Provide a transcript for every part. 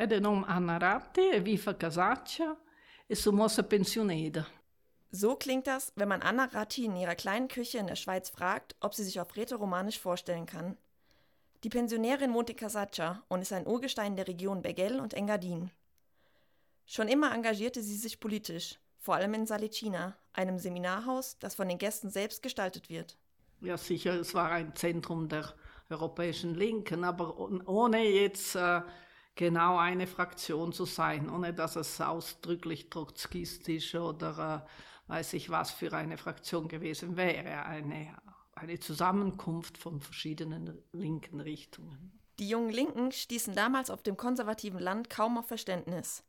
Ed è nome Anna Ratti, è viva casaccia e sommossa pensioneda. So klingt das, wenn man Anna Ratti in ihrer kleinen Küche in der Schweiz fragt, ob sie sich auf Rätoromanisch vorstellen kann. Die Pensionärin wohnt in Casaccia und ist ein Urgestein der Region Bergell und Engadin. Schon immer engagierte sie sich politisch, vor allem in Salicina, einem Seminarhaus, das von den Gästen selbst gestaltet wird. Ja, sicher, es war ein Zentrum der europäischen Linken, aber ohne jetzt äh, genau eine Fraktion zu sein, ohne dass es ausdrücklich trotzkistisch oder äh, weiß ich was für eine Fraktion gewesen wäre. Eine, eine Zusammenkunft von verschiedenen linken Richtungen. Die jungen Linken stießen damals auf dem konservativen Land kaum auf Verständnis.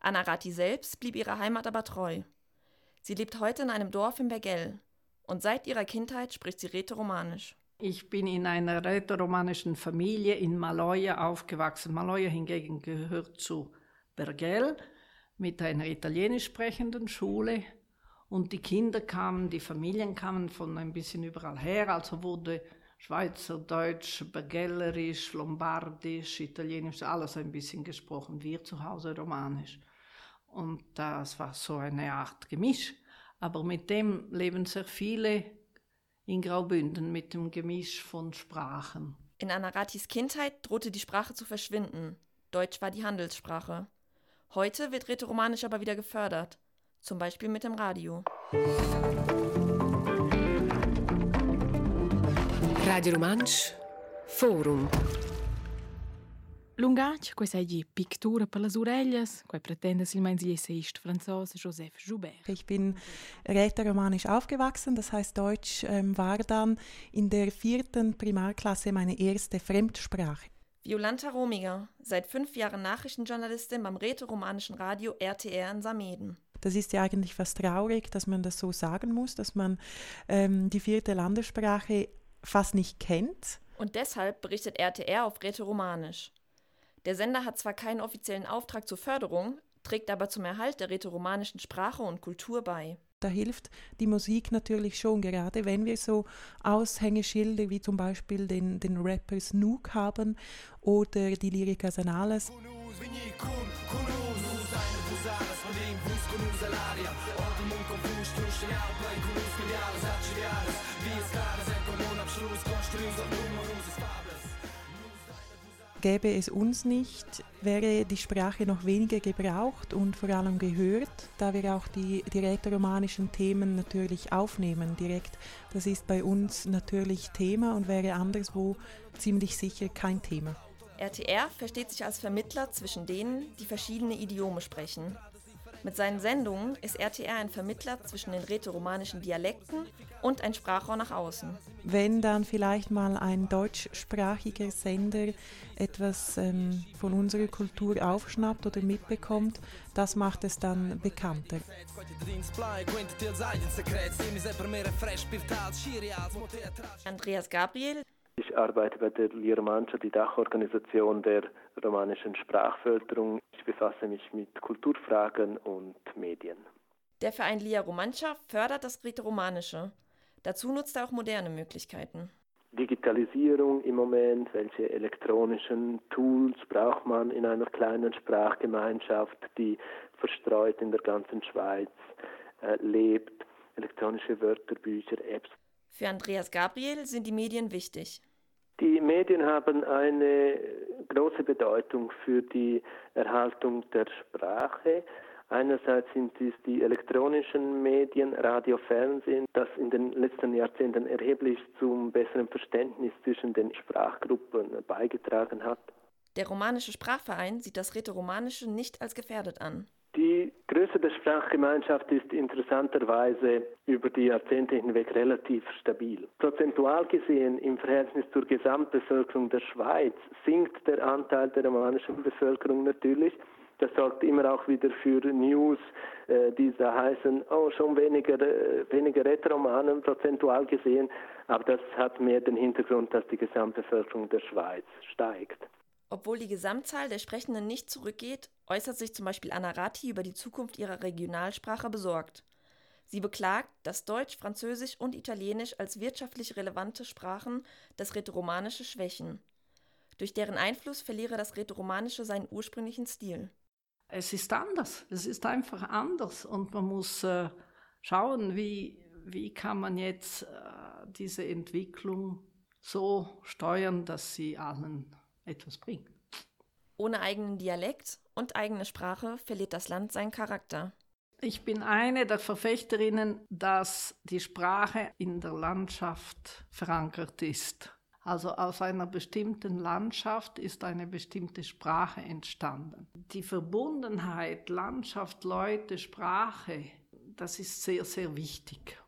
Anna Ratti selbst blieb ihrer Heimat aber treu. Sie lebt heute in einem Dorf in Bergell und seit ihrer Kindheit spricht sie Rätoromanisch. Ich bin in einer rätoromanischen Familie in Maloja aufgewachsen. Maloja hingegen gehört zu Bergell mit einer italienisch sprechenden Schule. Und die Kinder kamen, die Familien kamen von ein bisschen überall her, also wurde Schweizerdeutsch, Bergellerisch, Lombardisch, Italienisch, alles ein bisschen gesprochen. Wir zu Hause Romanisch. Und das war so eine Art Gemisch. Aber mit dem leben sehr viele in Graubünden mit dem Gemisch von Sprachen. In Anaratis Kindheit drohte die Sprache zu verschwinden. Deutsch war die Handelssprache. Heute wird Rätoromanisch aber wieder gefördert, zum Beispiel mit dem Radio. Radio Romansch Forum Lungac, quei sei Pictura per las orellas, quei pretende silmeins essayist Franzose Joseph Joubert. Ich bin rätoromanisch aufgewachsen, das heißt Deutsch ähm, war dann in der vierten Primarklasse meine erste Fremdsprache. Violanta Romiger, seit fünf Jahren Nachrichtenjournalistin beim rätoromanischen Radio RTR in Sameden. Das ist ja eigentlich fast traurig, dass man das so sagen muss, dass man ähm, die vierte Landessprache fast nicht kennt. Und deshalb berichtet RTR auf Rätoromanisch. Der Sender hat zwar keinen offiziellen Auftrag zur Förderung, trägt aber zum Erhalt der rätoromanischen Sprache und Kultur bei. Da hilft die Musik natürlich schon, gerade wenn wir so Aushängeschilder wie zum Beispiel den, den Rapper Snook haben oder die Lyrica Sanales. Gäbe es uns nicht, wäre die Sprache noch weniger gebraucht und vor allem gehört, da wir auch die, die rätoromanischen Themen natürlich aufnehmen direkt. Das ist bei uns natürlich Thema und wäre anderswo ziemlich sicher kein Thema. RTR versteht sich als Vermittler zwischen denen, die verschiedene Idiome sprechen. Mit seinen Sendungen ist RTR ein Vermittler zwischen den rätoromanischen Dialekten und ein Sprachrohr nach außen. Wenn dann vielleicht mal ein deutschsprachiger Sender etwas ähm, von unserer Kultur aufschnappt oder mitbekommt, das macht es dann bekannter. Andreas Gabriel ich arbeite bei der Lirmancia, die Dachorganisation der romanischen Sprachförderung. Ich befasse mich mit Kulturfragen und Medien. Der Verein Lia Romancia fördert das Rätoromanische. Dazu nutzt er auch moderne Möglichkeiten. Digitalisierung im Moment, welche elektronischen Tools braucht man in einer kleinen Sprachgemeinschaft, die verstreut in der ganzen Schweiz äh, lebt, elektronische Wörterbücher, Apps. Für Andreas Gabriel sind die Medien wichtig. Die Medien haben eine große Bedeutung für die Erhaltung der Sprache. Einerseits sind es die elektronischen Medien, Radio, Fernsehen, das in den letzten Jahrzehnten erheblich zum besseren Verständnis zwischen den Sprachgruppen beigetragen hat. Der romanische Sprachverein sieht das Rätoromanische nicht als gefährdet an. Die Größe der Sprachgemeinschaft ist interessanterweise über die Jahrzehnte hinweg relativ stabil. Prozentual gesehen im Verhältnis zur Gesamtbevölkerung der Schweiz sinkt der Anteil der romanischen Bevölkerung natürlich. Das sorgt immer auch wieder für News, äh, die da heißen, oh, schon weniger, äh, weniger Rätoromanen prozentual gesehen. Aber das hat mehr den Hintergrund, dass die Gesamtbevölkerung der Schweiz steigt. Obwohl die Gesamtzahl der Sprechenden nicht zurückgeht, äußert sich zum Beispiel Anna Ratti über die Zukunft ihrer Regionalsprache besorgt. Sie beklagt, dass Deutsch, Französisch und Italienisch als wirtschaftlich relevante Sprachen das Rätoromanische schwächen. Durch deren Einfluss verliere das Rätoromanische seinen ursprünglichen Stil. Es ist anders. Es ist einfach anders und man muss äh, schauen, wie, wie kann man jetzt äh, diese Entwicklung so steuern, dass sie allen etwas bringt. Ohne eigenen Dialekt und eigene Sprache verliert das Land seinen Charakter. Ich bin eine der Verfechterinnen, dass die Sprache in der Landschaft verankert ist. Also aus einer bestimmten Landschaft ist eine bestimmte Sprache entstanden. Die Verbundenheit Landschaft, Leute, Sprache, das ist sehr, sehr wichtig.